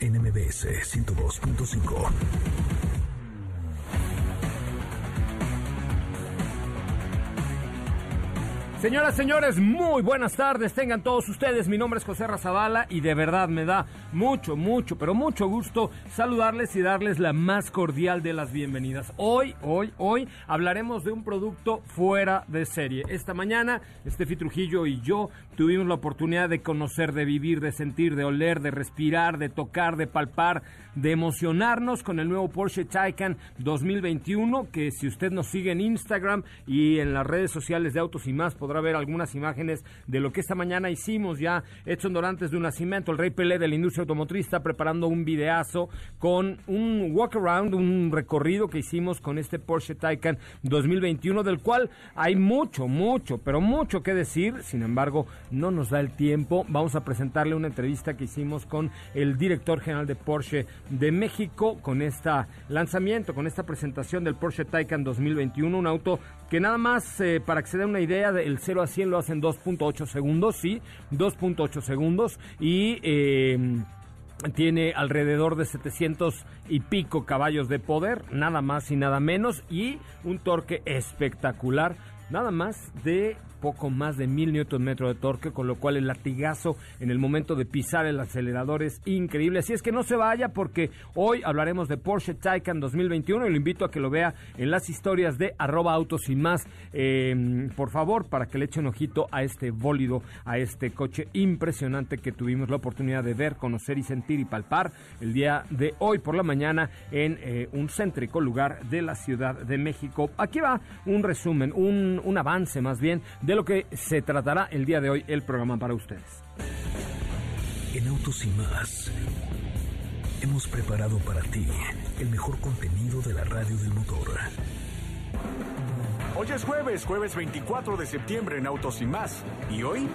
NMBS 102.5. Señoras, señores, muy buenas tardes. Tengan todos ustedes. Mi nombre es José Razabala y de verdad me da mucho, mucho, pero mucho gusto saludarles y darles la más cordial de las bienvenidas. Hoy, hoy, hoy hablaremos de un producto fuera de serie. Esta mañana, Estefi Trujillo y yo tuvimos la oportunidad de conocer, de vivir, de sentir, de oler, de respirar, de tocar, de palpar, de emocionarnos con el nuevo Porsche Taycan 2021, que si usted nos sigue en Instagram y en las redes sociales de Autos y más, podrá ver algunas imágenes de lo que esta mañana hicimos ya. Edson Dorantes de un nacimiento, el rey Pelé de la industria automotriz, está preparando un videazo con un walk around, un recorrido que hicimos con este Porsche Taycan 2021, del cual hay mucho, mucho, pero mucho que decir. Sin embargo, no nos da el tiempo. Vamos a presentarle una entrevista que hicimos con el director general de Porsche de México con este lanzamiento, con esta presentación del Porsche Taycan 2021, un auto que nada más eh, para que se dé una idea, del 0 a 100 lo hacen 2.8 segundos, sí, 2.8 segundos y... Eh, tiene alrededor de 700 y pico caballos de poder, nada más y nada menos, y un torque espectacular, nada más de poco más de mil newton metro de torque, con lo cual el latigazo en el momento de pisar el acelerador es increíble. Así es que no se vaya porque hoy hablaremos de Porsche Taycan 2021 y lo invito a que lo vea en las historias de arroba autos y más. Em, por favor, para que le eche un ojito a este bólido, a este coche impresionante que tuvimos la oportunidad de ver, conocer y sentir y palpar el día de hoy por la mañana en eh, un céntrico lugar de la Ciudad de México. Aquí va un resumen, un, un avance más bien de lo que se tratará el día de hoy el programa para ustedes. En Autos y más, hemos preparado para ti el mejor contenido de la radio del motor. Hoy es jueves, jueves 24 de septiembre en Autos y más. Y hoy,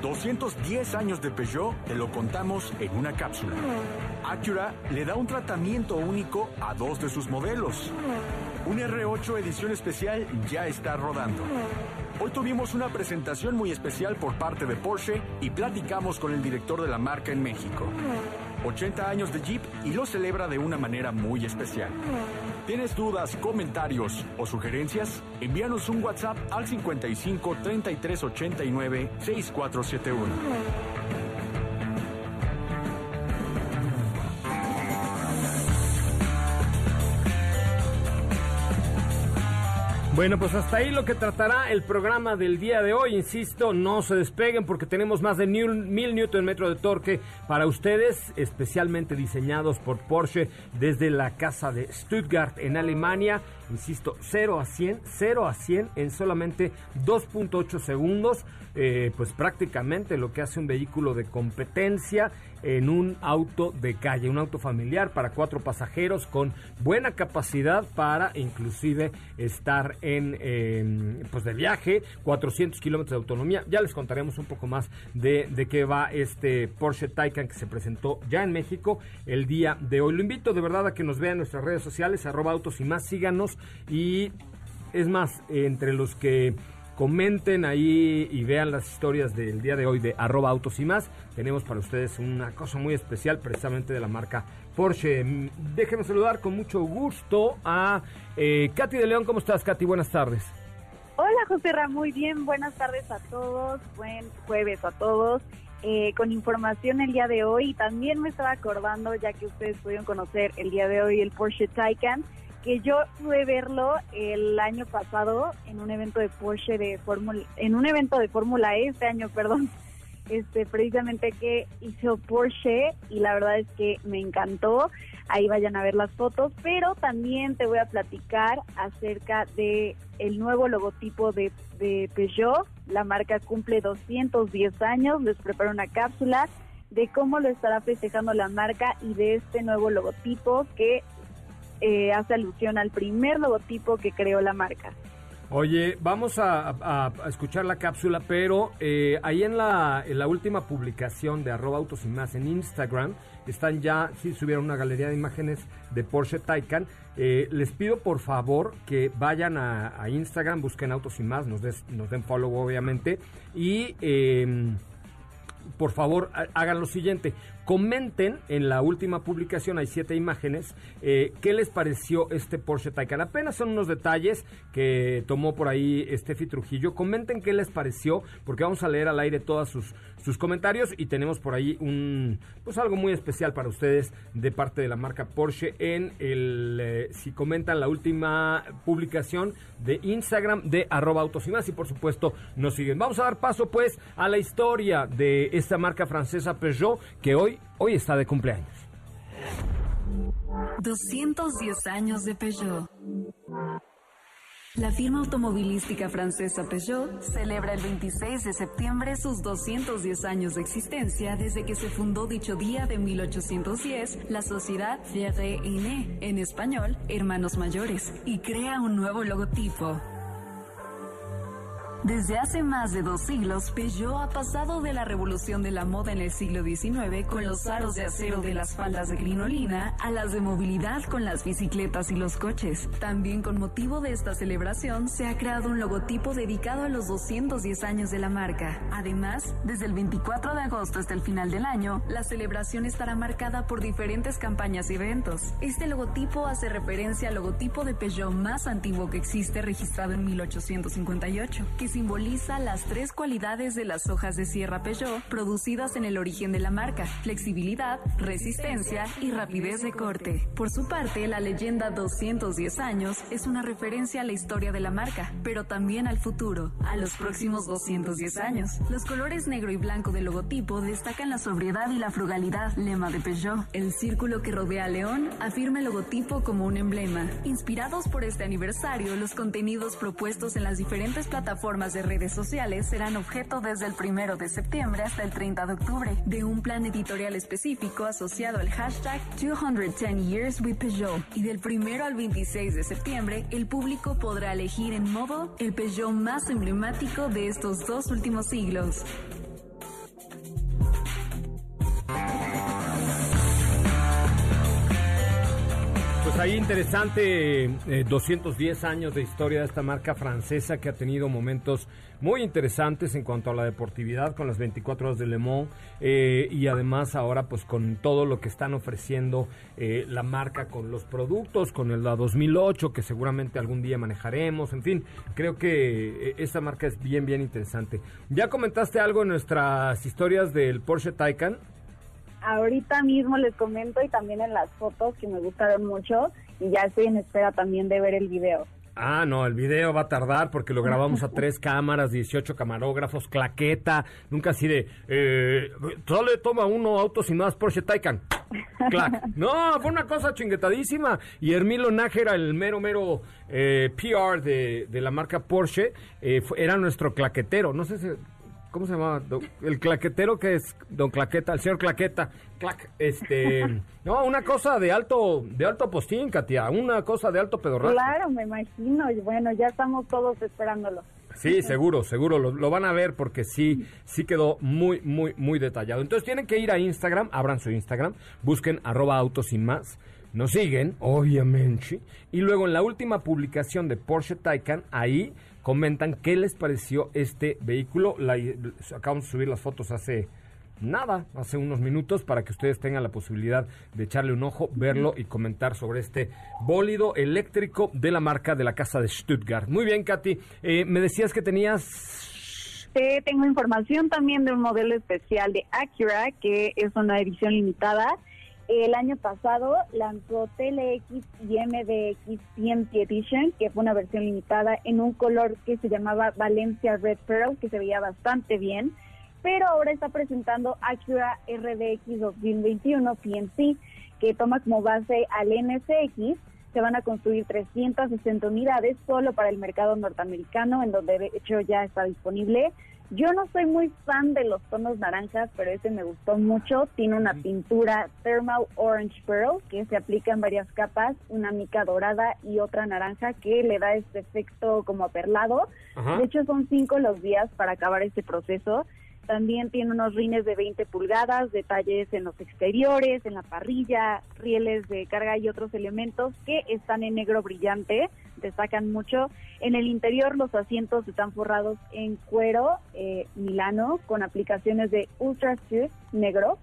210 años de Peugeot, te lo contamos en una cápsula. Acura le da un tratamiento único a dos de sus modelos. Un R8 edición especial ya está rodando. Hoy tuvimos una presentación muy especial por parte de Porsche y platicamos con el director de la marca en México. 80 años de Jeep y lo celebra de una manera muy especial. ¿Tienes dudas, comentarios o sugerencias? Envíanos un WhatsApp al 55 33 89 6471. Bueno, pues hasta ahí lo que tratará el programa del día de hoy. Insisto, no se despeguen porque tenemos más de mil, newton metro de torque para ustedes, especialmente diseñados por Porsche desde la casa de Stuttgart en Alemania. Insisto, 0 a 100, 0 a 100 en solamente 2.8 segundos. Eh, pues prácticamente lo que hace un vehículo de competencia en un auto de calle, un auto familiar para cuatro pasajeros con buena capacidad para inclusive estar en pues de viaje, 400 kilómetros de autonomía. Ya les contaremos un poco más de, de qué va este Porsche Taycan que se presentó ya en México el día de hoy. Lo invito de verdad a que nos vean en nuestras redes sociales, arroba autos y más, síganos y es más, entre los que comenten ahí y vean las historias del día de hoy de arroba autos y más. Tenemos para ustedes una cosa muy especial precisamente de la marca Porsche. Déjenme saludar con mucho gusto a eh, Katy de León. ¿Cómo estás, Katy? Buenas tardes. Hola, José Ra, muy bien. Buenas tardes a todos. Buen jueves a todos. eh, con información el día de hoy. También me estaba acordando, ya que ustedes pudieron conocer el día de hoy el Porsche Taycan, que yo pude verlo el año pasado en un evento de Porsche de Fórmula, en un evento de Fórmula E este año, perdón, este precisamente que hizo Porsche y la verdad es que me encantó. Ahí vayan a ver las fotos, pero también te voy a platicar acerca de el nuevo logotipo de, de Peugeot. La marca cumple 210 años, les preparo una cápsula de cómo lo estará festejando la marca y de este nuevo logotipo que eh, hace alusión al primer logotipo que creó la marca. Oye, vamos a, escuchar la cápsula, pero eh, ahí en la, última publicación de arroba autos y más en Instagram, están ya, sí subieron una galería de imágenes de Porsche Taycan. Eh, les pido por favor que vayan a, Instagram, busquen autos y más, nos, nos den follow obviamente, y... Eh, por favor hagan lo siguiente, comenten en la última publicación, hay siete imágenes, eh, qué les pareció este Porsche Taycan. Apenas son unos detalles que tomó por ahí Steffi Trujillo. Comenten qué les pareció, porque vamos a leer al aire todas sus, sus comentarios y tenemos por ahí un pues algo muy especial para ustedes de parte de la marca Porsche en el eh, si comentan la última publicación de Instagram de arroba autos y por supuesto nos siguen. Vamos a dar paso pues a la historia de esta marca francesa Peugeot que hoy hoy está de cumpleaños. 210 años de Peugeot. La firma automovilística francesa Peugeot celebra el 26 de septiembre sus 210 años de existencia desde que se fundó dicho día de 1810 la sociedad Frères Aînés, en español, Hermanos Mayores, y crea un nuevo logotipo, desde hace más de dos siglos, Peugeot ha pasado de la revolución de la moda en el siglo XIX con los aros de acero de las faldas de crinolina a las de movilidad con las bicicletas y los coches. También con motivo de esta celebración se ha creado un logotipo dedicado a los 210 años de la marca. Además, desde el 24 de agosto hasta el final del año, la celebración estará marcada por diferentes campañas y eventos. Este logotipo hace referencia al logotipo de Peugeot más antiguo que existe registrado en 1858, que simboliza las tres cualidades de las hojas de sierra Peugeot producidas en el origen de la marca, flexibilidad, resistencia y rapidez de corte. Por su parte, la leyenda 210 años es una referencia a la historia de la marca, pero también al futuro, a los próximos 210 años. Los colores negro y blanco del logotipo destacan la sobriedad y la frugalidad, lema de Peugeot. El círculo que rodea a León afirma el logotipo como un emblema. Inspirados por este aniversario, los contenidos propuestos en las diferentes plataformas de redes sociales serán objeto desde el primero de septiembre hasta el 30 de octubre de un plan editorial específico asociado al hashtag 210 Years with Peugeot. Y del primero al 26 de septiembre, el público podrá elegir en modo el Peugeot más emblemático de estos dos últimos siglos. Pues ahí interesante, 210 eh, años de historia de esta marca francesa que ha tenido momentos muy interesantes en cuanto a la deportividad con las 24 horas de Le Mans eh, y además ahora pues con todo lo que están ofreciendo eh, la marca con los productos, con el la 2008 que seguramente algún día manejaremos, en fin, creo que esta marca es bien, bien interesante. ¿Ya comentaste algo en nuestras historias del Porsche Taycan? Ahorita mismo les comento y también en las fotos que me gustaron mucho y ya estoy en espera también de ver el video. Ah, no, el video va a tardar porque lo grabamos a tres cámaras, 18 camarógrafos, claqueta, nunca así de, eh, solo le toma uno auto sin más Porsche Taycan. Clac. No, fue una cosa chinguetadísima. Y Hermilo Nájera, el mero, mero eh, PR de, de, la marca Porsche, eh, era nuestro claquetero. No sé si ¿Cómo se llama? El claquetero que es Don Claqueta, el señor Claqueta. Clac, este. no, una cosa de alto, de alto postín, Katia. Una cosa de alto pedorral. Claro, me imagino. Y bueno, ya estamos todos esperándolo. Sí, seguro, seguro. Lo, van a ver porque sí, sí quedó muy, muy, muy detallado. Entonces tienen que ir a Instagram, abran su Instagram, busquen arroba autos más. Nos siguen, obviamente. Y luego en la última publicación de Porsche Taycan, ahí comentan qué les pareció este vehículo. La, acabamos de subir las fotos hace nada, hace unos minutos, para que ustedes tengan la posibilidad de echarle un ojo, verlo y comentar sobre este bólido eléctrico de la marca de la casa de Stuttgart. Muy bien, Katy. Eh, me decías que tenías Te tengo información también de un modelo especial de Acura, que es una edición limitada. El año pasado lanzó TLX y MDX TMT Edition, que fue una versión limitada en un color que se llamaba Valencia Red Pearl, que se veía bastante bien. Pero ahora está presentando Acura RDX 2021 PNC, que toma como base al NSX se van a construir 360 unidades solo para el mercado norteamericano, en donde de hecho ya está disponible. Yo no soy muy fan de los tonos naranjas, pero este me gustó mucho. Tiene una pintura Thermal Orange Pearl que se aplica en varias capas, una mica dorada y otra naranja que le da este efecto como aperlado. De hecho, son cinco los días para acabar este proceso. También tiene unos rines de 20 pulgadas, detalles en los exteriores, en la parrilla, rieles de carga y otros elementos que están en negro brillante, destacan mucho. En el interior los asientos están forrados en cuero eh, milano con aplicaciones de Ultra Smooth negro.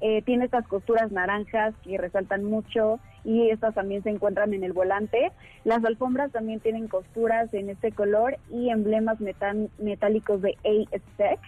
Eh, tiene estas costuras naranjas que resaltan mucho y estas también se encuentran en el volante. Las alfombras también tienen costuras en este color y emblemas metálicos de A-Spec.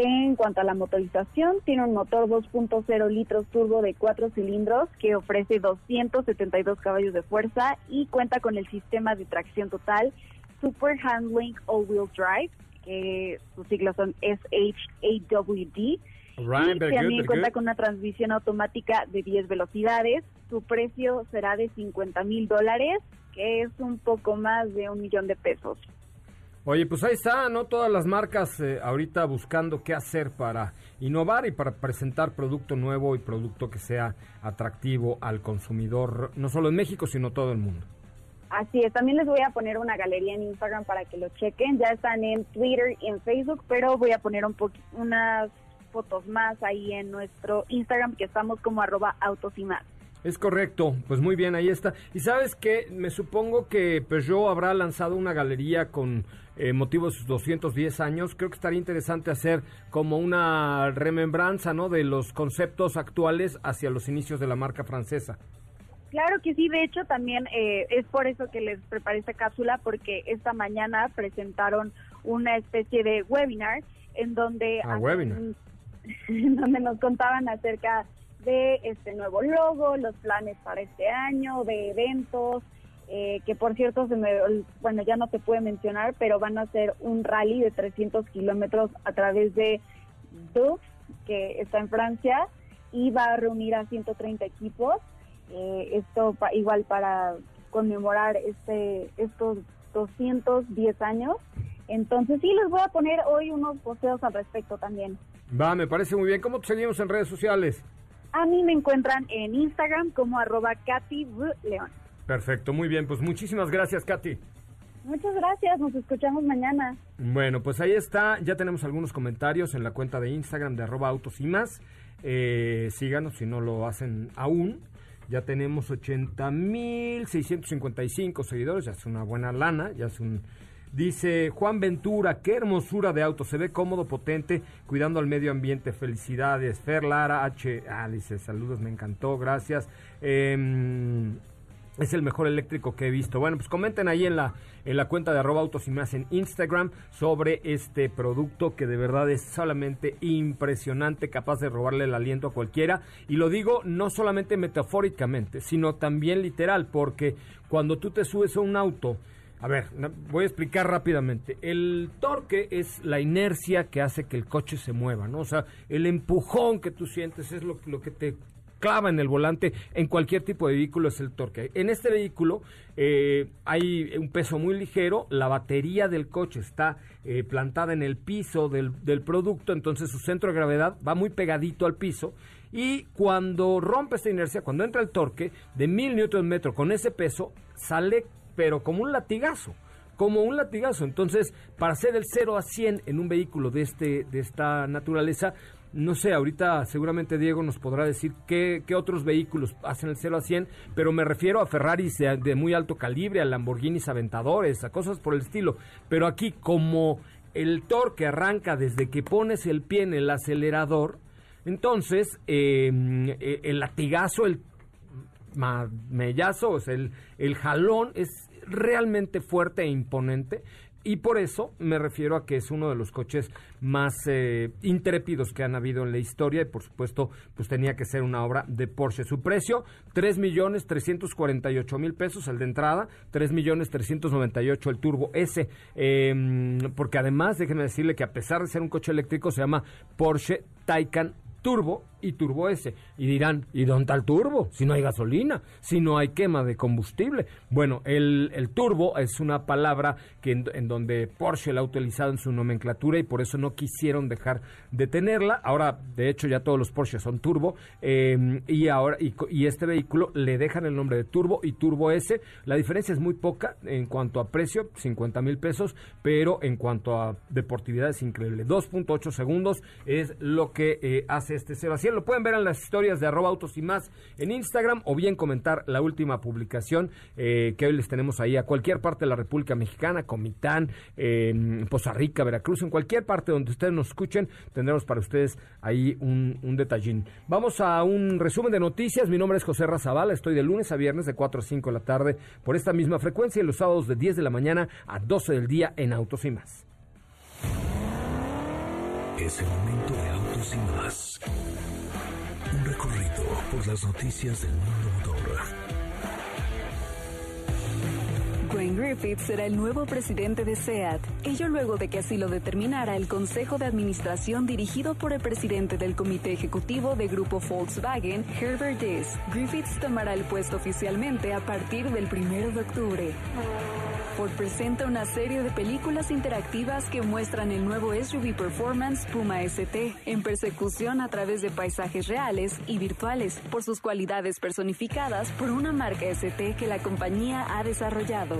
En cuanto a la motorización, tiene un motor 2.0 litros turbo de 4 cilindros que ofrece 272 caballos de fuerza y cuenta con el sistema de tracción total Super Handling All-Wheel Drive, que sus siglas son SHAWD. y también cuenta con una transmisión automática de 10 velocidades. Su precio será de 50 mil dólares, que es un poco más de un millón de pesos. Oye, pues ahí está, ¿no? Todas las marcas eh, ahorita buscando qué hacer para innovar y para presentar producto nuevo y producto que sea atractivo al consumidor, no solo en México, sino todo el mundo. Así es, también les voy a poner una galería en Instagram para que lo chequen. Ya están en Twitter y en Facebook, pero voy a poner un unas fotos más ahí en nuestro Instagram, que estamos como arroba autos y más. Es correcto, pues muy bien, ahí está. Y sabes que me supongo que Peugeot habrá lanzado una galería con eh, motivo de sus 210 años. Creo que estaría interesante hacer como una remembranza ¿no? de los conceptos actuales hacia los inicios de la marca francesa. Claro que sí, de hecho también eh, es por eso que les preparé esta cápsula, porque esta mañana presentaron una especie de webinar en donde, ah, webinar. en donde nos contaban acerca de este nuevo logo, los planes para este año, de eventos, eh, que por cierto, se me, bueno, ya no te puede mencionar, pero van a hacer un rally de 300 kilómetros a través de Dux, que está en Francia, y va a reunir a 130 equipos. Eh, esto igual para conmemorar este estos 210 años. Entonces sí, les voy a poner hoy unos posteos al respecto también. Va, me parece muy bien. ¿Cómo te seguimos en redes sociales? A mí me encuentran en Instagram como arroba Katy León. Perfecto, muy bien. Pues muchísimas gracias, Katy. Muchas gracias, nos escuchamos mañana. Bueno, pues ahí está, ya tenemos algunos comentarios en la cuenta de Instagram de arroba autos y más. Eh, síganos si no lo hacen aún. Ya tenemos 80.655 seguidores, ya es una buena lana, ya es un... Dice Juan Ventura, qué hermosura de auto, se ve cómodo, potente, cuidando al medio ambiente. Felicidades. Fer Lara H. Ah, dice, saludos, me encantó, gracias. Eh, es el mejor eléctrico que he visto. Bueno, pues comenten ahí en la, en la cuenta de arroba autos y más en Instagram sobre este producto que de verdad es solamente impresionante, capaz de robarle el aliento a cualquiera. Y lo digo no solamente metafóricamente, sino también literal, porque cuando tú te subes a un auto, a ver, voy a explicar rápidamente. El torque es la inercia que hace que el coche se mueva, ¿no? O sea, el empujón que tú sientes es lo, lo que te clava en el volante en cualquier tipo de vehículo es el torque. En este vehículo eh, hay un peso muy ligero, la batería del coche está eh, plantada en el piso del, del, producto, entonces su centro de gravedad va muy pegadito al piso y cuando rompe esta inercia, cuando entra el torque de mil newton metro con ese peso, sale pero como un latigazo como un latigazo. Entonces, para hacer el 0 a 100 en un vehículo de, este, de esta naturaleza, no sé, ahorita seguramente Diego nos podrá decir qué, otros vehículos hacen el 0 a 100, pero me refiero a Ferraris de, muy alto calibre, a Lamborghinis Aventadores, a cosas por el estilo. Pero aquí, como el torque arranca desde que pones el pie en el acelerador, entonces em, e, el latigazo, el mellazo, o sea, el, el jalón es realmente fuerte e imponente Y por eso me refiero a que es uno de los coches más eh, intrépidos que han habido en la historia y por supuesto pues tenía que ser una obra de Porsche. Su precio, 3 millones 348 mil pesos el de entrada, 3 millones 398 el Turbo S, em, porque además déjenme decirle que a pesar de ser un coche eléctrico se llama Porsche Taycan Turbo y Turbo S. Y dirán, ¿y dónde está el turbo? Si no hay gasolina, si no hay quema de combustible. Bueno, el, el turbo es una palabra que en, donde Porsche la ha utilizado en su nomenclatura y por eso no quisieron dejar de tenerla. Ahora, de hecho, ya todos los Porsche son turbo em, y ahora y, este vehículo le dejan el nombre de turbo y turbo S. La diferencia es muy poca en cuanto a precio, 50 mil pesos, pero en cuanto a deportividad es increíble. 2.8 segundos es lo que eh, hace este Lo pueden ver en las historias de arroba autos y más en Instagram o bien comentar la última publicación eh, que hoy les tenemos ahí a cualquier parte de la República Mexicana, Comitán, en Poza Rica, Veracruz, en cualquier parte donde ustedes nos escuchen, tendremos para ustedes ahí un, un detallín. Vamos a un resumen de noticias. Mi nombre es José Razabala, estoy de lunes a viernes de 4 a 5 de la tarde por esta misma frecuencia y los sábados de 10 de la mañana a 12 del día en Autos y más. Es el momento de Autos y más por las noticias del mundo motor. Wayne Griffith será el nuevo presidente de SEAT, ello luego de que así lo determinara el Consejo de Administración dirigido por el presidente del Comité Ejecutivo de Grupo Volkswagen, Herbert Diss. Griffiths tomará el puesto oficialmente a partir del 1 de octubre. Ford presenta una serie de películas interactivas que muestran el nuevo SUV Performance Puma ST en persecución a través de paisajes reales y virtuales por sus cualidades personificadas por una marca ST que la compañía ha desarrollado.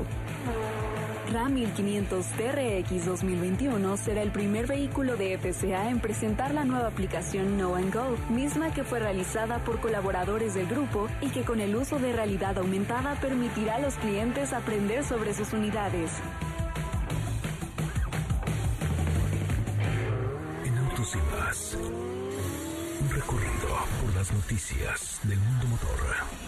Ram 1500 TRX 2021 será el primer vehículo de FCA en presentar la nueva aplicación No and Go, misma que fue realizada por colaboradores del grupo y que con el uso de realidad aumentada permitirá a los clientes aprender sobre sus unidades. En Autos y un recorrido por las noticias del mundo motor.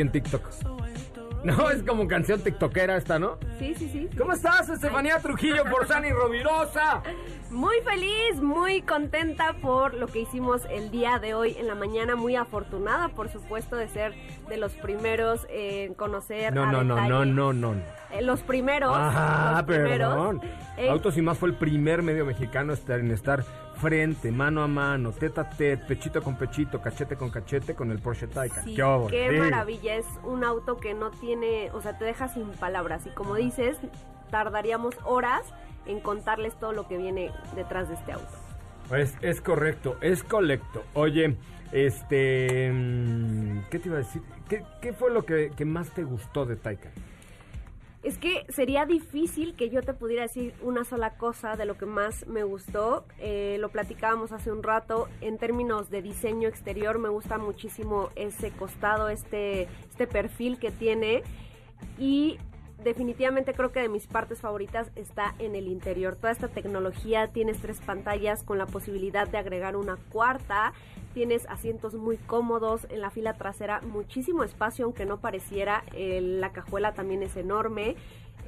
En TikTok. No, es como canción tiktokera esta, ¿no? Sí, sí, sí. ¿Cómo estás, Estefanía Trujillo Borzani Rovirosa? Muy feliz, muy contenta por lo que hicimos el día de hoy en la mañana. Muy afortunada, por supuesto, de ser de los primeros en conocer. No, no, no, no, no, no, eh, los primeros. Ah, perdón. Eh, Autos y más fue el primer medio mexicano en estar frente, mano a mano, teta a tete, pechito con pechito, cachete con cachete con el Porsche Taycan. Sí, qué, maravilla, es un auto que no tiene, o sea, te deja sin palabras y como dices, tardaríamos horas en contarles todo lo que viene detrás de este auto. Es, es correcto, es correcto. Oye, este, mm, ¿qué te iba a decir? ¿Qué, qué fue lo que, que más te gustó de Taycan? Es que sería difícil que yo te pudiera decir una sola cosa de lo que más me gustó. Eh, lo platicábamos hace un rato. En términos de diseño exterior, me gusta muchísimo ese costado, este, este perfil que tiene. Y definitivamente creo que de mis partes favoritas está en el interior. Toda esta tecnología, tienes tres pantallas con la posibilidad de agregar una cuarta, tienes asientos muy cómodos, en la fila trasera muchísimo espacio, aunque no pareciera, eh, la cajuela también es enorme.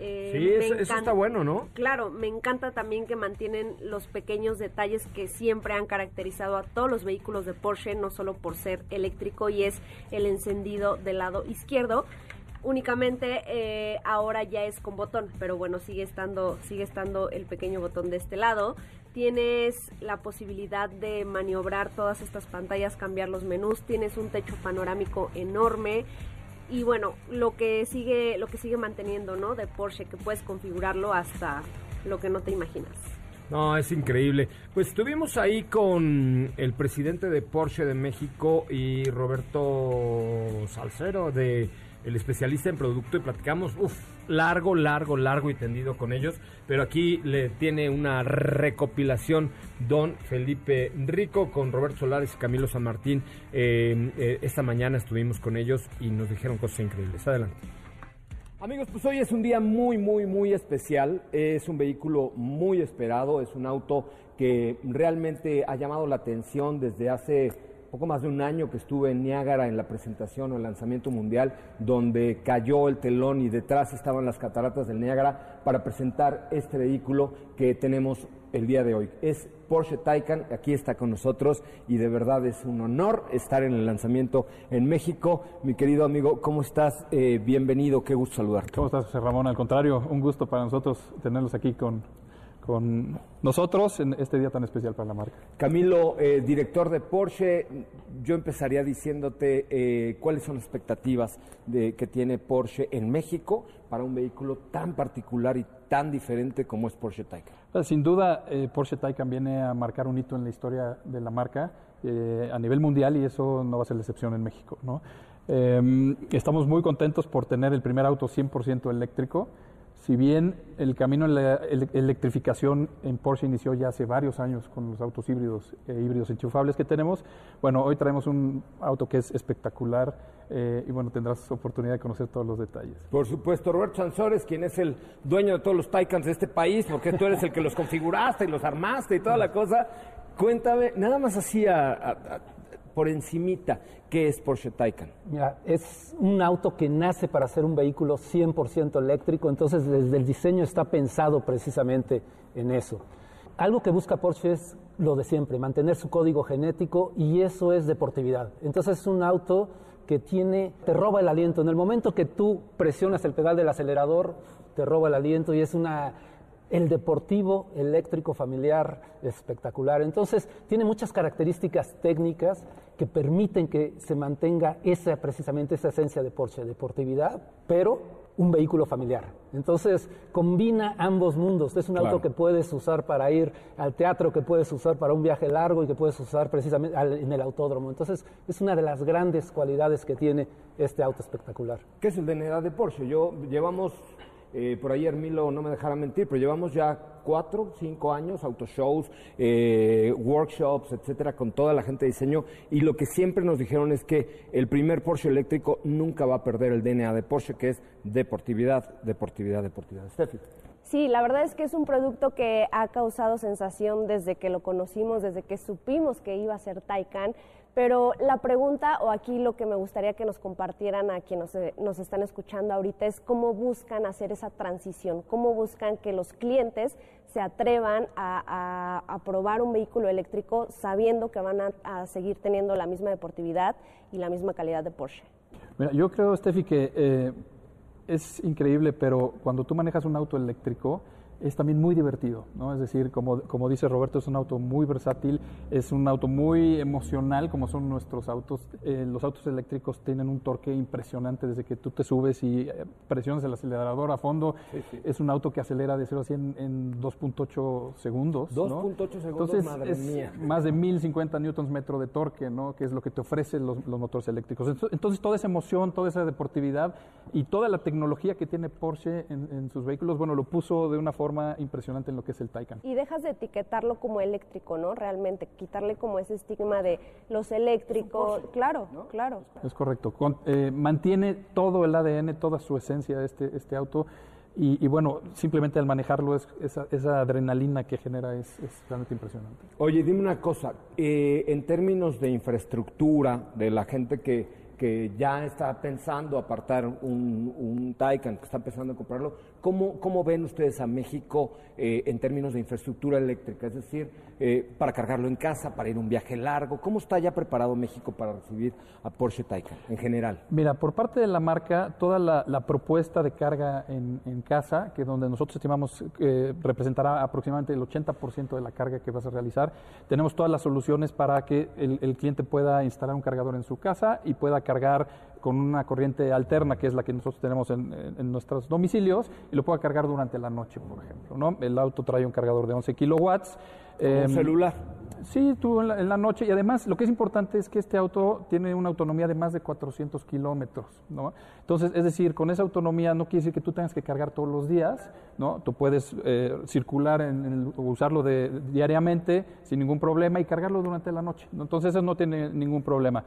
Eh, sí, eso, eso, está bueno, ¿no? Claro, me encanta también que mantienen los pequeños detalles que siempre han caracterizado a todos los vehículos de Porsche, no solo por ser eléctrico y es el encendido del lado izquierdo únicamente eh, ahora ya es con botón, pero bueno, sigue estando, sigue estando el pequeño botón de este lado. Tienes la posibilidad de maniobrar todas estas pantallas, cambiar los menús, tienes un techo panorámico enorme y bueno, lo que sigue, lo que sigue manteniendo, ¿no? De Porsche, que puedes configurarlo hasta lo que no te imaginas. No, es increíble. Pues estuvimos ahí con el presidente de Porsche de México y Roberto Salcero de el especialista en producto y platicamos, uff, largo, largo, largo y tendido con ellos, pero aquí le tiene una recopilación don Felipe Rico con Roberto Solares y Camilo San Martín. Eh, eh, esta mañana estuvimos con ellos y nos dijeron cosas increíbles. Adelante. Amigos, pues hoy es un día muy, muy, muy especial. Es un vehículo muy esperado, es un auto que realmente ha llamado la atención desde hace poco más de un año que estuve en Niágara en la presentación o el lanzamiento mundial, donde cayó el telón y detrás estaban las cataratas del Niágara para presentar este vehículo que tenemos el día de hoy. Es Porsche Taycan, aquí está con nosotros y de verdad es un honor estar en el lanzamiento en México. Mi querido amigo, ¿cómo estás? Eh, bienvenido, qué gusto saludarte. ¿Cómo estás, José Ramón? Al contrario, un gusto para nosotros tenerlos aquí con, con nosotros en este día tan especial para la marca. Camilo, eh, director de Porsche, yo empezaría diciéndote eh, cuáles son las expectativas de, que tiene Porsche en México para un vehículo tan particular y tan diferente como es Porsche Taycan. Pues, sin duda, eh, Porsche Taycan viene a marcar un hito en la historia de la marca a nivel mundial y eso no va a ser la excepción en México. ¿no? estamos muy contentos por tener el primer auto 100% eléctrico si bien el camino en la electrificación en Porsche inició ya hace varios años con los autos híbridos e híbridos enchufables que tenemos, bueno, hoy traemos un auto que es espectacular eh, y bueno, tendrás oportunidad de conocer todos los detalles. Por supuesto, Roberto Sansores, quien es el dueño de todos los Taycans de este país, porque tú eres el que los configuraste y los armaste y toda la cosa. Cuéntame, nada más así a, por encimita, ¿qué es Porsche Taycan? Mira, es un auto que nace para ser un vehículo 100% eléctrico, entonces desde el diseño está pensado precisamente en eso. Algo que busca Porsche es lo de siempre, mantener su código genético y eso es deportividad. Entonces es un auto que tiene, te roba el aliento. En el momento que tú presionas el pedal del acelerador, te roba el aliento y es una el deportivo eléctrico familiar espectacular. Entonces, tiene muchas características técnicas que permiten que se mantenga esa precisamente esa esencia de Porsche, deportividad, pero un vehículo familiar. Entonces, combina ambos mundos. Es un auto que puedes usar para ir al teatro, que puedes usar para un viaje largo y que puedes usar precisamente en el autódromo. Entonces, es una de las grandes cualidades que tiene este auto espectacular. ¿Qué es el DNA de Porsche? Yo llevamos eh, por ahí Hermilo no me dejará mentir, pero llevamos ya cuatro, cinco años, autoshows, eh, workshops, etcétera, con toda la gente de diseño. Y lo que siempre nos dijeron es que el primer Porsche eléctrico nunca va a perder el DNA de Porsche, que es deportividad, deportividad, deportividad. Steffi. Sí, la verdad es que es un producto que ha causado sensación desde que lo conocimos, desde que supimos que iba a ser Taycan. Pero la pregunta, o aquí lo que me gustaría que nos compartieran a quienes nos, están escuchando ahorita, es cómo buscan hacer esa transición, cómo buscan que los clientes se atrevan a, probar un vehículo eléctrico sabiendo que van a, seguir teniendo la misma deportividad y la misma calidad de Porsche. Mira, yo creo, Steffi, que eh, es increíble, pero cuando tú manejas un auto eléctrico, es también muy divertido, ¿no? Es decir, como, como dice Roberto, es un auto muy versátil, es un auto muy emocional, como son nuestros autos. Eh, los autos eléctricos tienen un torque impresionante desde que tú te subes y eh, presionas el acelerador a fondo. Es un auto que acelera de 0 a 100 en 2.8 segundos. 2.8 segundos, Entonces, madre es mía. más de 1050 newtons metro de torque, ¿no? Que es lo que te ofrecen los, los motores eléctricos. Entonces, entonces, toda esa emoción, toda esa deportividad y toda la tecnología que tiene Porsche en, en sus vehículos, bueno, lo puso de una forma impresionante en lo que es el Taycan. Y dejas de etiquetarlo como eléctrico, ¿no? Realmente, quitarle como ese estigma de los eléctricos. claro, claro. Es correcto. Con- eh, mantiene todo el ADN, toda su esencia este, este auto. Y, y bueno, simplemente al manejarlo, es, esa, esa adrenalina que genera es, es realmente impresionante. Oye, dime una cosa, eh, en términos de infraestructura, de la gente que, que ya está pensando apartar un, un Taycan, que está pensando en comprarlo, ¿cómo, cómo ven ustedes a México eh, en términos de infraestructura eléctrica? Es decir, eh, para cargarlo en casa, para ir un viaje largo, ¿cómo está ya preparado México para recibir a Porsche Taycan en general? Mira, por parte de la marca, toda la, propuesta de carga en, casa, que donde nosotros estimamos eh, representará aproximadamente el 80% de la carga que vas a realizar, tenemos todas las soluciones para que el cliente pueda instalar un cargador en su casa y pueda cargar con una corriente alterna, que es la que nosotros tenemos en, en- nuestros domicilios, y lo pueda cargar durante la noche, por ejemplo. ¿no? El auto trae un cargador de 11 kilowatts. ¿Como Em, un celular? Sí, tú en la, en la noche. Y además, lo que es importante es que este auto tiene una autonomía de más de 400 kilómetros, ¿no? Entonces, es decir, con esa autonomía no quiere decir que tú tengas que cargar todos los días, ¿no? Tú puedes eh, circular, en, en usarlo de- diariamente sin ningún problema y cargarlo durante la noche. ¿no? Entonces, eso no tiene ningún problema.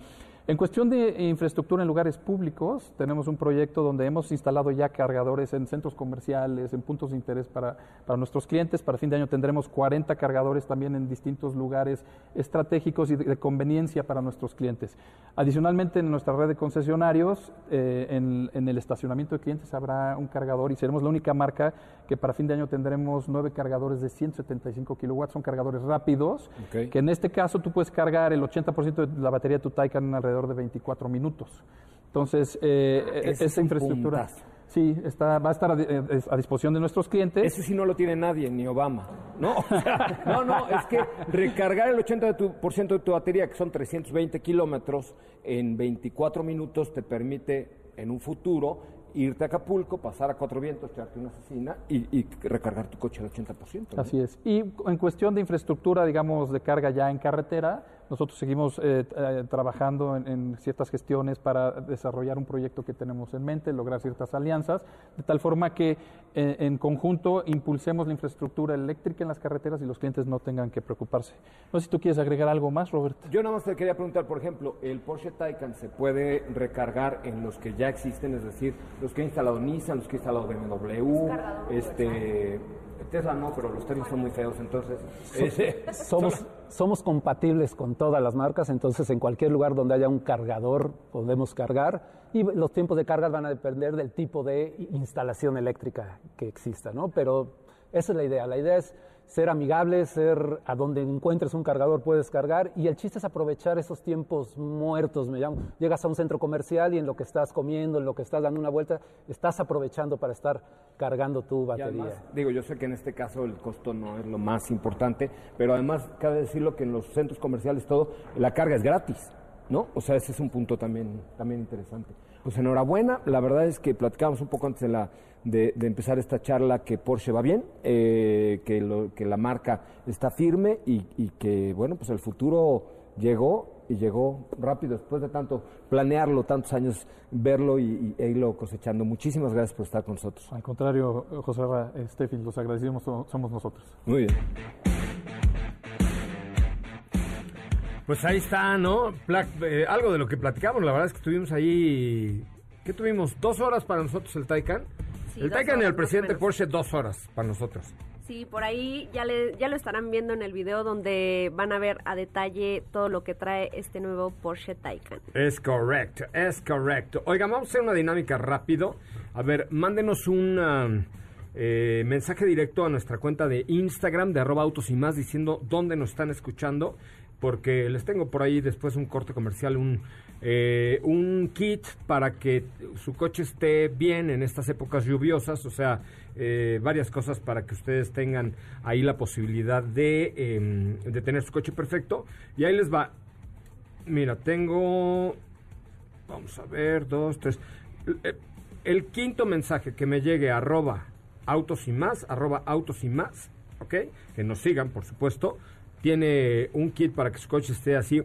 En cuestión de infraestructura en lugares públicos, tenemos un proyecto donde hemos instalado ya cargadores en centros comerciales, en puntos de interés para, para nuestros clientes. Para fin de año tendremos 40 cargadores también en distintos lugares estratégicos y de, de conveniencia para nuestros clientes. Adicionalmente, en nuestra red de concesionarios, eh, en, en el estacionamiento de clientes habrá un cargador y seremos la única marca que para fin de año tendremos nueve cargadores de 175 kilowatts. Son cargadores rápidos, Ok. que en este caso tú puedes cargar el 80% de la batería de tu Taycan en alrededor de 24 minutos. Entonces, eh, es esa infraestructura... puntazo. Sí, está, va a estar a, eh, a disposición de nuestros clientes. Ese sí no lo tiene nadie, ni Obama. No, O sea, no, no, es que recargar el 80% de tu, por ciento de tu batería, que son 320 kilómetros, en 24 minutos te permite en un futuro irte a Acapulco, pasar a Cuatro Vientos, echarte una asesina y, y recargar tu coche al 80%. ¿no? Así es. Y en cuestión de infraestructura, digamos, de carga ya en carretera, nosotros seguimos eh, eh, trabajando en, en ciertas gestiones para desarrollar un proyecto que tenemos en mente, lograr ciertas alianzas, de tal forma que eh, en conjunto impulsemos la infraestructura eléctrica en las carreteras y los clientes no tengan que preocuparse. No sé si tú quieres agregar algo más, Roberto. Yo nada más te quería preguntar, por ejemplo, ¿el Porsche Taycan se puede recargar en los que ya existen? Es decir, los que ha instalado Nissan, los que ha instalado BMW, este... Tesla no, pero los tenis son muy feos, entonces... ese- Somos, somos compatibles con todas las marcas, entonces en cualquier lugar donde haya un cargador podemos cargar y los tiempos de carga van a depender del tipo de instalación eléctrica que exista, ¿no? Pero esa es la idea. La idea es ser amigable, ser a donde encuentres un cargador puedes cargar y el chiste es aprovechar esos tiempos muertos, me llamo. Llegas a un centro comercial y en lo que estás comiendo, en lo que estás dando una vuelta, estás aprovechando para estar cargando tu batería. además, digo, yo sé que en este caso el costo no es lo más importante, pero además cabe decirlo que en los centros comerciales todo, la carga es gratis, ¿no? O sea, ese es un punto también, también interesante. Pues enhorabuena, la verdad es que platicábamos un poco antes de, la, de, de empezar esta charla que Porsche va bien, eh, que, lo- que la marca está firme y, y que, bueno, pues el futuro llegó y llegó rápido después de tanto planearlo, tantos años verlo y, y- e irlo cosechando. Muchísimas gracias por estar con nosotros. Al contrario, José Ra, eh, Steffi, los agradecemos so- somos nosotros. Muy bien. Pues ahí está, ¿no? Pla- eh, algo de lo que platicamos, la verdad es que estuvimos ahí. ¿Qué tuvimos? ¿Dos horas para nosotros el Taycan? Sí, el Taycan y el presidente. Porsche, dos horas para nosotros. Sí, por ahí ya, le, ya lo estarán viendo en el video donde van a ver a detalle todo lo que trae este nuevo Porsche Taycan. Es correcto, es correcto. Oigan, vamos a hacer una dinámica rápido. A ver, mándenos un um, eh, mensaje directo a nuestra cuenta de Instagram de arroba autos y más diciendo dónde nos están escuchando. Porque les tengo por ahí después un corte comercial, un, eh, un kit para que su coche esté bien en estas épocas lluviosas, o sea, eh, varias cosas para que ustedes tengan ahí la posibilidad de, em, de tener su coche perfecto. Y ahí les va. Mira, tengo, vamos a ver, dos, tres. Eh, El quinto mensaje que me llegue arroba autos y más, arroba autos y más, ¿ok? Que nos sigan, por supuesto. Tiene un kit para que su coche esté así,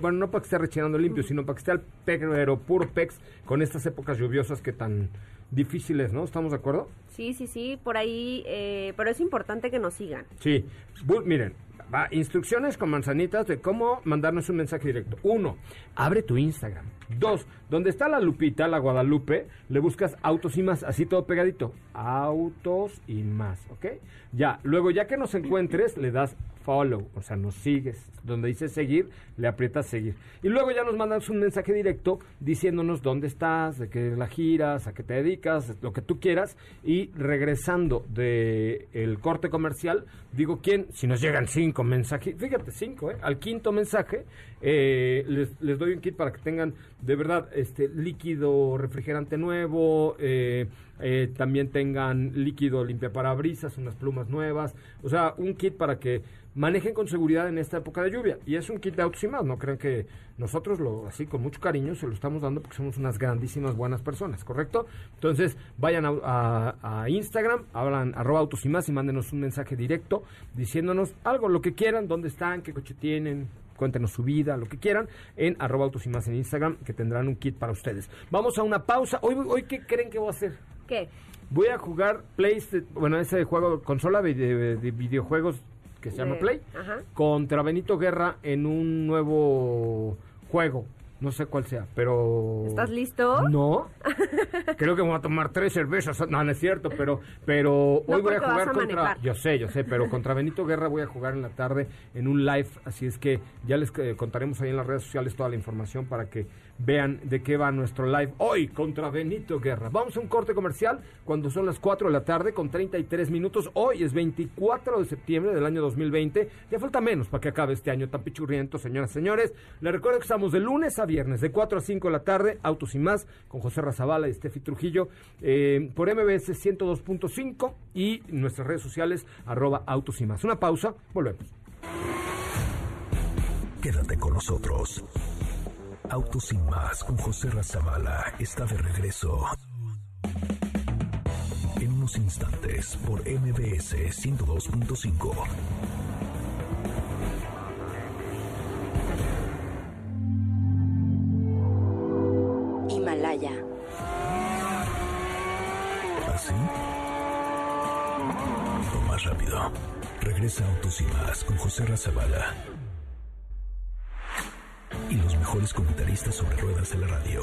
bueno, no para que esté rechinando limpio, sino para que esté al pero puro pex con estas épocas lluviosas que tan difíciles, ¿no? ¿Estamos de acuerdo? Sí, sí, sí, por ahí, eh, pero es importante que nos sigan. Sí. Bu- miren, va, instrucciones con manzanitas de cómo mandarnos un mensaje directo. Uno, abre tu Instagram. Dos, donde está la Lupita, la Guadalupe, le buscas autos y más, así todo pegadito. Autos y más, ¿ok? Ya, luego ya que nos encuentres, le das follow, o sea, nos sigues. Donde dice seguir, le aprietas seguir. Y luego ya nos mandas un mensaje directo diciéndonos dónde estás, de qué la giras, a qué te dedicas, lo que tú quieras. Y regresando de el corte comercial, digo quién, si nos llegan cinco mensajes, fíjate, cinco, ¿eh? Al quinto mensaje, eh, les, les doy un kit para que tengan de verdad este líquido refrigerante nuevo, eh, eh, también tengan líquido limpia parabrisas, unas plumas nuevas, o sea, un kit para que manejen con seguridad en esta época de lluvia. Y es un kit de autos y más, no crean que nosotros lo así con mucho cariño se lo estamos dando porque somos unas grandísimas buenas personas, ¿correcto? Entonces, vayan a, a- a Instagram, hablan arroba autos y más y mándenos un mensaje directo diciéndonos algo, lo que quieran, dónde están, qué coche tienen, cuéntenos su vida, lo que quieran, en arroba autos y más en Instagram, que tendrán un kit para ustedes. Vamos a una pausa. Hoy, hoy ¿qué creen que voy a hacer? ¿Qué? Voy a jugar PlayStation, bueno, ese juego, consola de, de- de videojuegos que se llama Play, ajá. contra Benito Guerra en un nuevo juego. No sé cuál sea, pero... ¿Estás listo? No. Creo que voy a tomar tres cervezas. No, no es cierto, pero, pero No, hoy voy a jugar a contra... manejar. Yo sé, yo sé, pero contra Benito Guerra voy a jugar en la tarde en un live. Así es que ya les eh, contaremos ahí en las redes sociales toda la información para que vean de qué va nuestro live hoy contra Benito Guerra. Vamos a un corte comercial cuando son las 4 de la tarde con 33 minutos. Hoy es 24 de septiembre del año 2020. Ya falta menos para que acabe este año tan pichurriento, señoras y señores. Les recuerdo que estamos de lunes a viernes, de 4 a 5 de la tarde, Autos y Más, con José Razabala y Steffi Trujillo, eh, por MBS 102.5 y nuestras redes sociales, arroba Autos y Más. Una pausa, volvemos. Quédate con nosotros. Autos sin más con José Razabala está de regreso. En unos instantes por MBS 102.5. Himalaya. ¿Así? O más rápido. Regresa Autos y más con José Razabala. Mejores comentaristas sobre ruedas de la radio.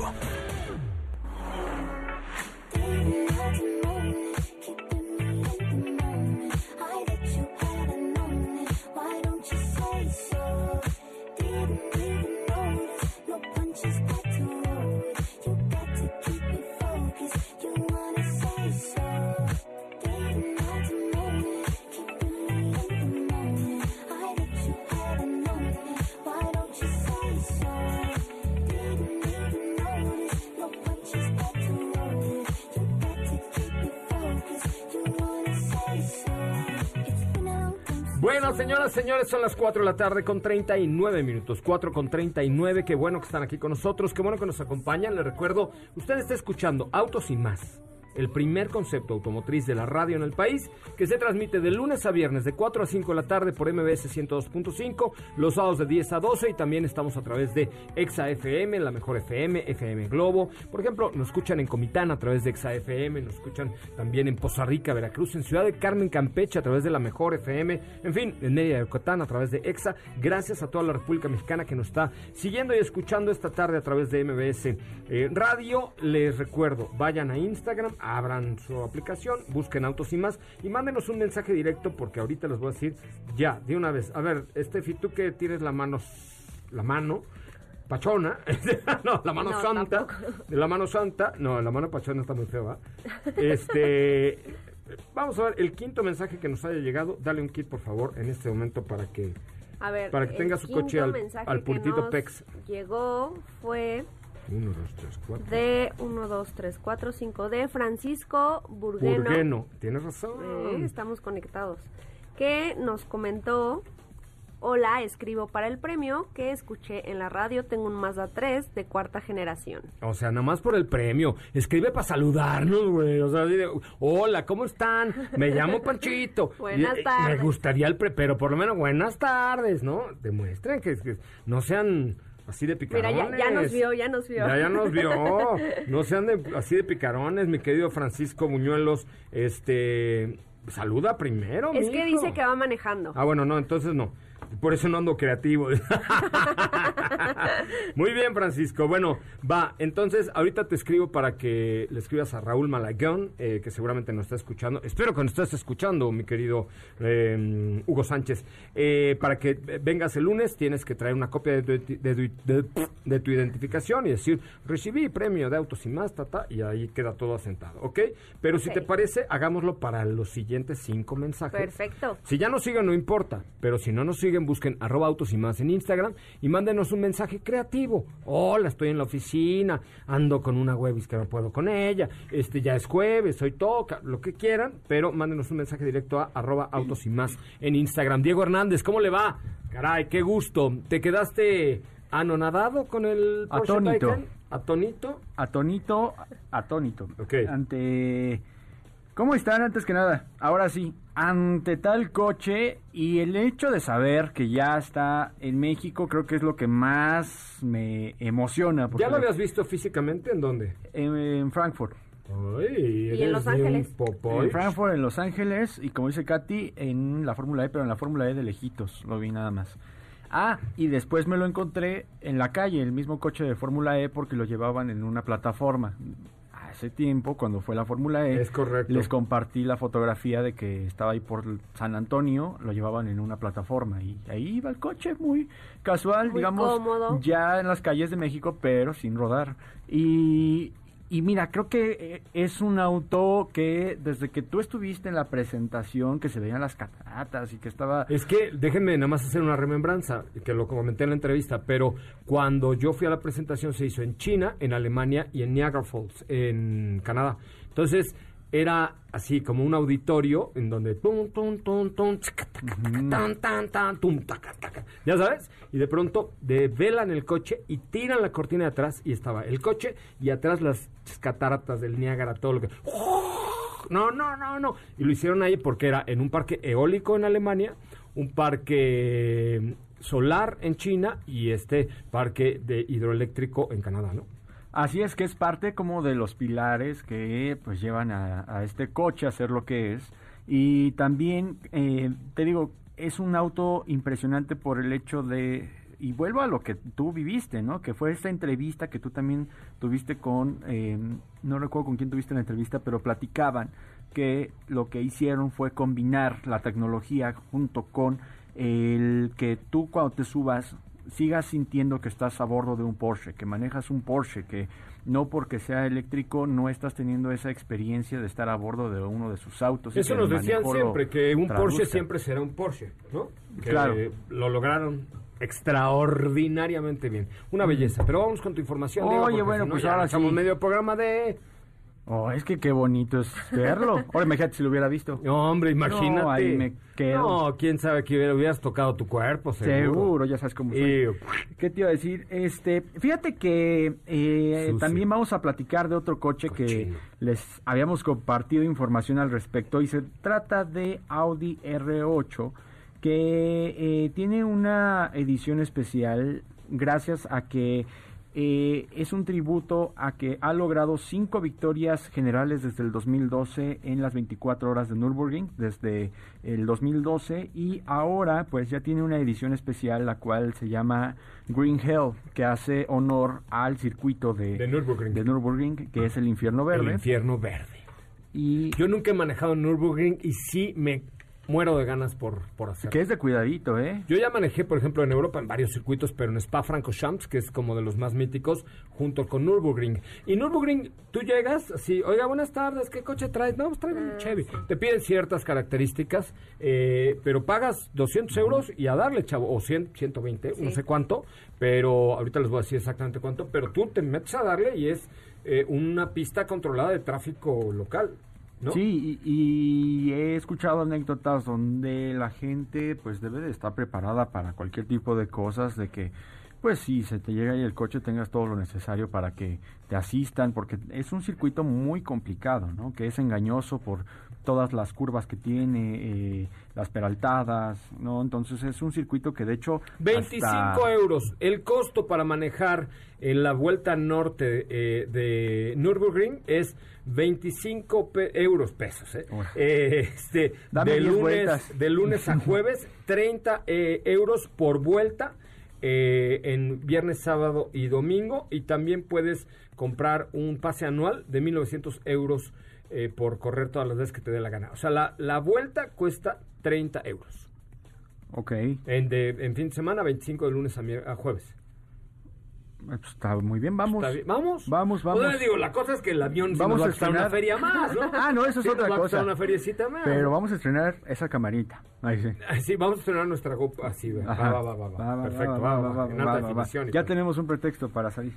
Bueno, señoras, señores, son las 4 de la tarde con 39 minutos. 4 con 39. Qué bueno que están aquí con nosotros. Qué bueno que nos acompañan. Les recuerdo, usted está escuchando Autos y más. El primer concepto automotriz de la radio en el país, que se transmite de lunes a viernes de 4 a 5 de la tarde por MBS 102.5, los sábados de 10 a 12 y también estamos a través de Exa FM, la mejor FM, FM Globo. Por ejemplo, nos escuchan en Comitán a través de Exa FM, nos escuchan también en Poza Rica, Veracruz, en Ciudad de Carmen, Campeche a través de la mejor FM, en fin, en de Yucatán a través de Exa. Gracias a toda la República Mexicana que nos está siguiendo y escuchando esta tarde a través de MBS eh, Radio. Les recuerdo, vayan a Instagram, abran su aplicación, busquen Autos y más y mándenos un mensaje directo porque ahorita les voy a decir ya, de una vez. A ver, Estefi, tú que tienes la mano, la mano, pachona, no, la mano No, santa, tampoco. la mano santa, no, la mano pachona está muy fea, ¿va? Este, vamos a ver, el quinto mensaje que nos haya llegado, dale un kit por favor en este momento para que A ver, Para que tenga su coche al, al puntito PEX. Llegó, fue 1, 2, 3, 4. de 1, 2, 3, 4, 5, de Francisco Burgueno. Burgueno, tienes razón. Eh, estamos conectados. Que nos comentó, hola, escribo para el premio que escuché en la radio, tengo un Mazda 3 de cuarta generación. O sea, nada más por el premio. Escribe para saludarnos, güey. O sea, dile, hola, ¿cómo están? Me llamo Panchito. Buenas Y, eh, tardes. Me gustaría el pre, pero por lo menos buenas tardes, ¿no? Demuestren que, que no sean así de Mira, picarones. ya, ya nos vio, ya nos vio. Ya, ya nos vio. No sean de- así de picarones, mi querido Francisco Buñuelos. Este, saluda primero, Es que dice que va manejando. Ah, bueno, no, entonces no. Por eso no ando creativo. Muy bien, Francisco. Bueno, va. Entonces, ahorita te escribo para que le escribas a Raúl Malagón, eh, que seguramente nos está escuchando. Espero que nos estés escuchando, mi querido eh, Hugo Sánchez. Eh, para que vengas el lunes, tienes que traer una copia de tu, de tu- de- de tu identificación y decir, recibí premio de autos y más, tata, y ahí queda todo asentado, ¿ok? Pero si te parece, hagámoslo para los siguientes cinco mensajes. Perfecto. Si ya nos siguen, no importa. Pero si no nos siguen, busquen arroba autos y más en Instagram y mándenos un mensaje creativo. Hola, estoy en la oficina, ando con una webis que no puedo con ella, este ya es jueves, hoy toca, lo que quieran, pero mándenos un mensaje directo a arroba autos y más en Instagram. Diego Hernández, ¿cómo le va? Caray, qué gusto. ¿Te quedaste anonadado con el Porsche Atónito. Taycan? ¿Atónito? Atónito, atónito. Ok. Ante... ¿Cómo están antes que nada? Ahora sí, ante tal coche y el hecho de saber que ya está en México creo que es lo que más me emociona. porque ¿Ya lo habías visto físicamente? ¿En dónde? En, en Frankfurt. Ay, ¿Y en eres Los Ángeles? En Frankfurt, en Los Ángeles y como dice Katy, en la Fórmula E, pero en la Fórmula E de lejitos, lo vi nada más. Ah, y después me lo encontré en la calle, el mismo coche de Fórmula E, porque lo llevaban en una plataforma. Hace tiempo, cuando fue la Fórmula E, Es correcto. les compartí la fotografía de que estaba ahí por San Antonio, lo llevaban en una plataforma y ahí iba el coche muy casual, Muy digamos, cómodo. ya en las calles de México, pero sin rodar. Y, y mira, creo que eh, es un auto que desde que tú estuviste en la presentación, que se veían las cataratas y que estaba... Es que déjenme nada más hacer una remembranza, que lo comenté en la entrevista, pero cuando yo fui a la presentación se hizo en China, en Alemania y en Niagara Falls, en Canadá. Entonces era así como un auditorio en donde tum, tum, tum, tum, tan, tan, tan, tum, taca, taca. ya sabes, y de pronto develan el coche y tiran la cortina de atrás y estaba el coche y atrás las cataratas del Niágara, todo lo que... No, no, no, no. Y lo hicieron ahí porque era en un parque eólico en Alemania, un parque solar en China y este parque de hidroeléctrico en Canadá, ¿no? Así es que es parte como de los pilares que pues llevan a, este coche a ser lo que es. Y también, eh, te digo, es un auto impresionante por el hecho de, y vuelvo a lo que tú viviste, ¿no? Que fue esta entrevista que tú también tuviste con, eh, no recuerdo con quién tuviste la entrevista, pero platicaban que lo que hicieron fue combinar la tecnología junto con el que tú cuando te subas sigas sintiendo que estás a bordo de un Porsche, que manejas un Porsche, que no porque sea eléctrico no estás teniendo esa experiencia de estar a bordo de uno de sus autos. Eso nos decían siempre, que un Porsche siempre será un Porsche, ¿no? Que Claro. lo lograron extraordinariamente bien. Una belleza. Pero vamos con tu información, Oye, bueno, si no, pues ahora estamos sí. medio programa de... Oh, es que qué bonito es verlo. Ahora imagínate si lo hubiera visto. No, hombre, imagínate. No, ahí me quedo. No, quién sabe que hubiera- hubieras tocado tu cuerpo, seguro. Seguro, ya sabes cómo soy. ¿Qué te iba a decir? Este, fíjate que eh, también vamos a platicar de otro coche que les habíamos compartido información al respecto y se trata de Audi R8 que eh, tiene una edición especial gracias a que eh, es un tributo a que ha logrado cinco victorias generales desde el 2012 en las 24 horas de Nürburgring, desde el 2012, y ahora pues ya tiene una edición especial la cual se llama Green Hell, que hace honor al circuito de, De Nürburgring. de Nürburgring, que es el infierno verde. El infierno verde. Y Yo nunca he manejado Nürburgring y sí me muero de ganas por, por hacerlo. Que es de cuidadito, ¿eh? Yo ya manejé, por ejemplo, en Europa en varios circuitos, pero en Spa-Francorchamps, que es como de los más míticos, junto con Nürburgring. Y Nürburgring, tú llegas, así, oiga, buenas tardes, ¿qué coche traes? No, pues traigo un Chevy. Te piden ciertas características, eh, pero pagas 200 euros y a darle, chavo, o 100, 120, no sé cuánto, pero ahorita les voy a decir exactamente cuánto, pero tú te metes a darle y es eh, una pista controlada de tráfico local. Sí, y, y, he escuchado anécdotas donde la gente pues debe de estar preparada para cualquier tipo de cosas, de que pues si se te llega ahí el coche tengas todo lo necesario para que te asistan, porque es un circuito muy complicado, ¿no? Que es engañoso por todas las curvas que tiene, eh, las peraltadas, ¿no? Entonces es un circuito que de hecho... 25 hasta... euros. El costo para manejar en la vuelta norte eh, de Nürburgring es 25 pe euros pesos. ¿eh? eh este, de, lunes, de lunes a jueves, 30 eh, euros por vuelta. Eh, en viernes, sábado y domingo y también puedes comprar un pase anual de 1900 euros eh, por correr todas las veces que te dé la gana. O sea, la, la vuelta cuesta 30 euros. Ok. En, de, en fin de semana, 25 de lunes a, a jueves. Pues está muy bien, vamos. Bien. ¿Vamos? Vamos, vamos. Pues digo, la cosa es que el avión vamos a estar una feria más, ¿no? ah, no, eso es sí, otra nos cosa. Va a una feriecita más. Pero vamos a estrenar esa camarita. Ahí sí. sí, vamos a estrenar nuestra GoPro así, va, va, va, va, va, Perfecto, va, va, va, en alta definición. Ya tenemos un pretexto para salir.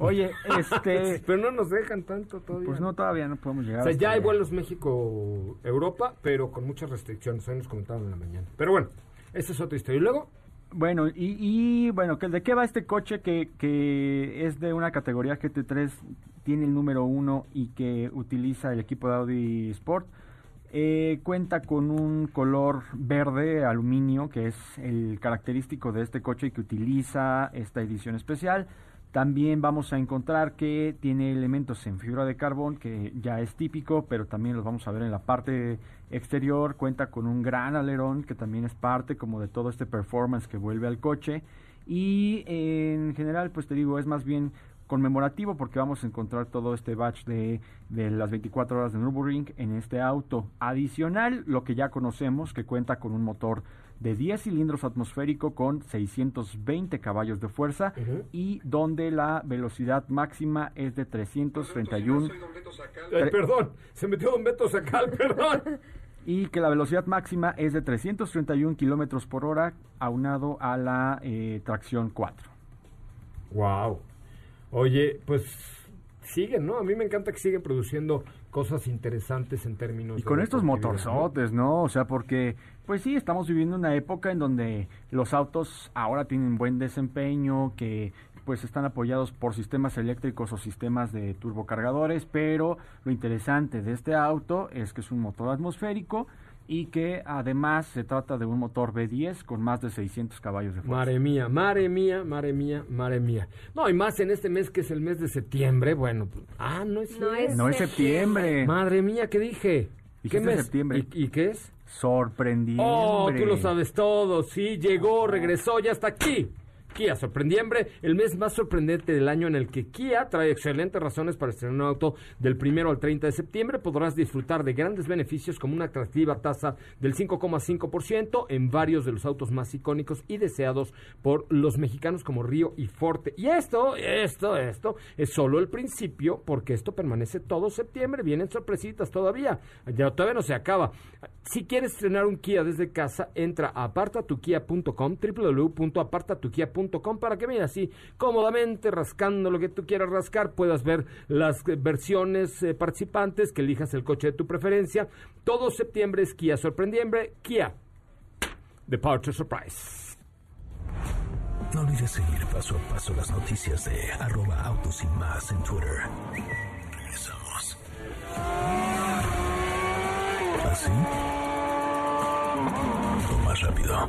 Oye, este... pero no nos dejan tanto todavía. Pues no, todavía no podemos llegar. O sea, ya hay vuelos México-Europa, pero con muchas restricciones. Hoy nos comentaron en la mañana. Pero bueno, esa es otra historia. Y luego... Bueno, y, y bueno, ¿de qué va este coche que, que es de una categoría GT3, tiene el número uno y que utiliza el equipo de Audi Sport? Eh, cuenta con un color verde aluminio, que es el característico de este coche y que utiliza esta edición especial. También vamos a encontrar que tiene elementos en fibra de carbón, que ya es típico, pero también los vamos a ver en la parte exterior. Cuenta con un gran alerón, que también es parte como de todo este performance que vuelve al coche. Y en general, pues te digo, es más bien conmemorativo porque vamos a encontrar todo este batch de, de las 24 horas de Nürburgring en este auto. Adicional, lo que ya conocemos, que cuenta con un motor de 10 cilindros atmosférico con 620 caballos de fuerza uh -huh. y donde la velocidad máxima es de 331. Ay, perdón, se metió Don Beto Sacal, perdón. y que la velocidad máxima es de 331 kilómetros por hora aunado a la eh, tracción 4. Wow. Oye, pues siguen, ¿no? A mí me encanta que siguen produciendo cosas interesantes en términos y con estos motorzotes, ¿no? O sea, porque pues sí, estamos viviendo una época en donde los autos ahora tienen buen desempeño, que pues están apoyados por sistemas eléctricos o sistemas de turbocargadores, pero lo interesante de este auto es que es un motor atmosférico y que además se trata de un motor V10 con más de 600 caballos de fuerza. Madre mía, madre mía, madre mía, madre mía. No, y más en este mes que es el mes de septiembre, bueno, pues, ah, no es No es No es septiembre. Madre mía, ¿qué dije? ¿Qué Dijiste mes? septiembre. ¿Y, y qué es? Sorprendiente. Oh, tú lo sabes todo. Sí, llegó, regresó, ya está aquí. Kia Sorprendiembre, el mes más sorprendente del año en el que Kia trae excelentes razones para estrenar un auto del primero al 30 de septiembre. Podrás disfrutar de grandes beneficios como una atractiva tasa del 5,5% en varios de los autos más icónicos y deseados por los mexicanos como Río y Forte. Y esto, esto, esto es solo el principio porque esto permanece todo septiembre. Vienen sorpresitas todavía. Ya todavía no se acaba. Si quieres estrenar un Kia desde casa, entra a apartatukia.com, www.apartatukia.com para que mira así cómodamente rascando lo que tú quieras rascar puedas ver las eh, versiones eh, participantes que elijas el coche de tu preferencia todo septiembre es Kia sorprendiembre Kia The Surprise No olvides seguir paso a paso las noticias de arroba autos y más en Twitter. Regresamos. ¿Así? O más rápido.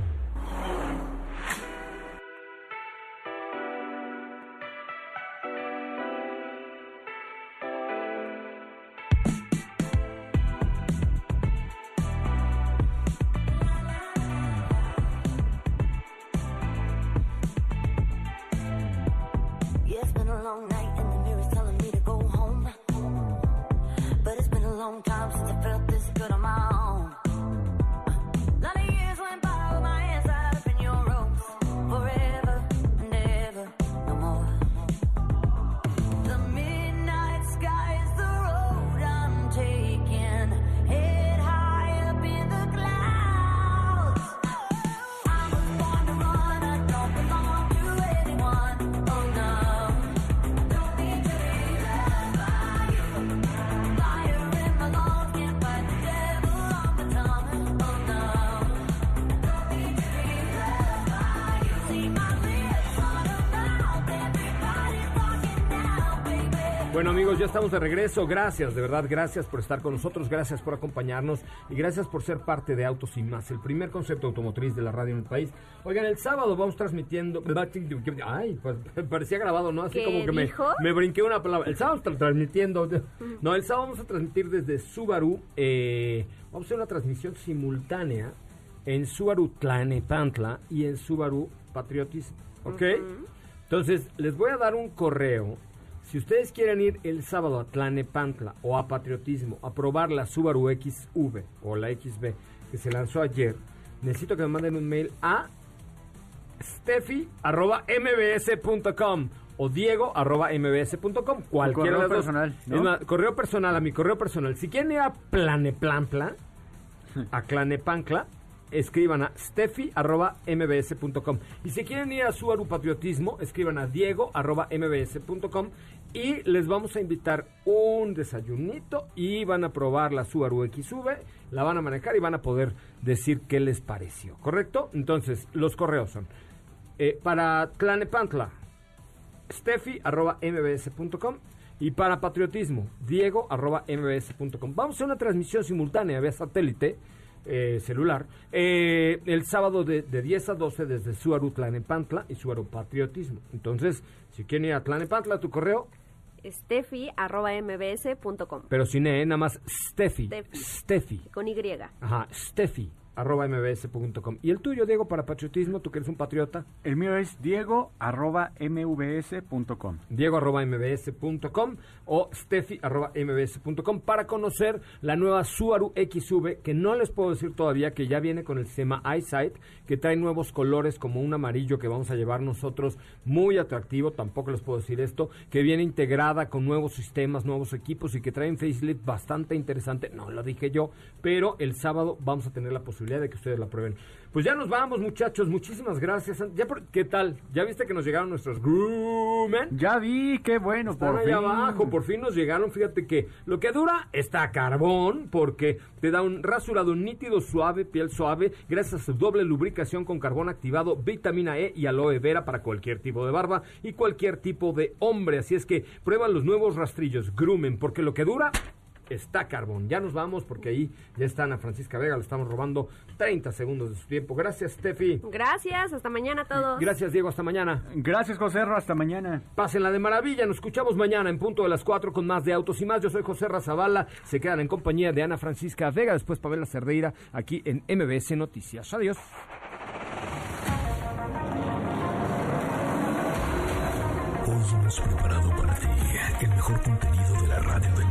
Ya estamos de regreso. Gracias, de verdad, gracias por estar con nosotros, gracias por acompañarnos y gracias por ser parte de Autos y Más, el primer concepto automotriz de la radio en el país. Oigan, el sábado vamos transmitiendo... Ay, pues parecía grabado, ¿no? Así ¿Qué como que me, me brinqué una palabra. El sábado está transmitiendo... No, el sábado vamos a transmitir desde Subaru. eh, vamos a hacer una transmisión simultánea en Subaru Tlanepantla y en Subaru Patriotismo. ¿Ok? Entonces, les voy a dar un correo. Si ustedes quieren ir el sábado a Tlanepantla o a Patriotismo a probar la Subaru XV o la XB que se lanzó ayer, necesito que me manden un mail a steffi.mbs.com o diego.mbs.com. Cualquiera correo personal, ¿no? Es más, correo personal, a mi correo personal. Si quieren ir a Planeplanpla, a Clanepancla, escriban a steffi.mbs.com. Y si quieren ir a Subaru Patriotismo, escriban a diego.mbs.com y les vamos a invitar un desayunito y van a probar la Subaru XV, la van a manejar y van a poder decir qué les pareció, ¿correcto? Entonces, los correos son eh, para Tlanepantla, steffi.mbs.com y para patriotismo, diego.mbs.com. Vamos a una transmisión simultánea vía satélite eh, celular eh, el sábado de, de 10 a 12 desde Suaru Tlanepantla y Suaru Patriotismo. Entonces, si quieren ir a Tlanepantla, tu correo, steffi.mbs.com pero sin E, nada más Steffi. Steffi. Con Y. Ajá, Steffi. Arroba mbs.com. ¿Y el tuyo, Diego, para patriotismo? ¿Tú que eres un patriota? El mío es diego arroba mvs.com. Diego arroba mbs.com o Steffi arroba mbs.com para conocer la nueva Subaru XV que no les puedo decir todavía que ya viene con el sistema EyeSight que trae nuevos colores como un amarillo que vamos a llevar nosotros muy atractivo, tampoco les puedo decir esto, que viene integrada con nuevos sistemas, nuevos equipos y que trae un facelift bastante interesante, no lo dije yo, pero el sábado vamos a tener la posibilidad de que ustedes la prueben. Pues ya nos vamos muchachos, muchísimas gracias. Ya por- ¿Qué tal? ¿Ya viste que nos llegaron nuestros groomen? Ya vi, qué bueno, Están por allá fin. abajo, por fin nos llegaron. Fíjate que lo que dura está a carbón, porque te da un rasurado nítido, suave, piel suave, gracias a su doble lubricación con carbón activado, vitamina E y aloe vera para cualquier tipo de barba y cualquier tipo de hombre. Así es que prueba los nuevos rastrillos Groomen, porque lo que dura está carbón. Ya nos vamos porque ahí ya está Ana Francisca Vega, le estamos robando 30 segundos de su tiempo. Gracias, Steffi. Gracias, hasta mañana a todos. Gracias, Diego. Hasta mañana. Gracias, José hasta mañana. Pásenla de maravilla. Nos escuchamos mañana en punto de las 4 con más de Autos y más. Yo soy José Razabala. Se quedan en compañía de Ana Francisca Vega. Después Pamela Cerdeira aquí en MBS Noticias. Adiós. Hoy hemos preparado para ti el mejor contenido de la radio del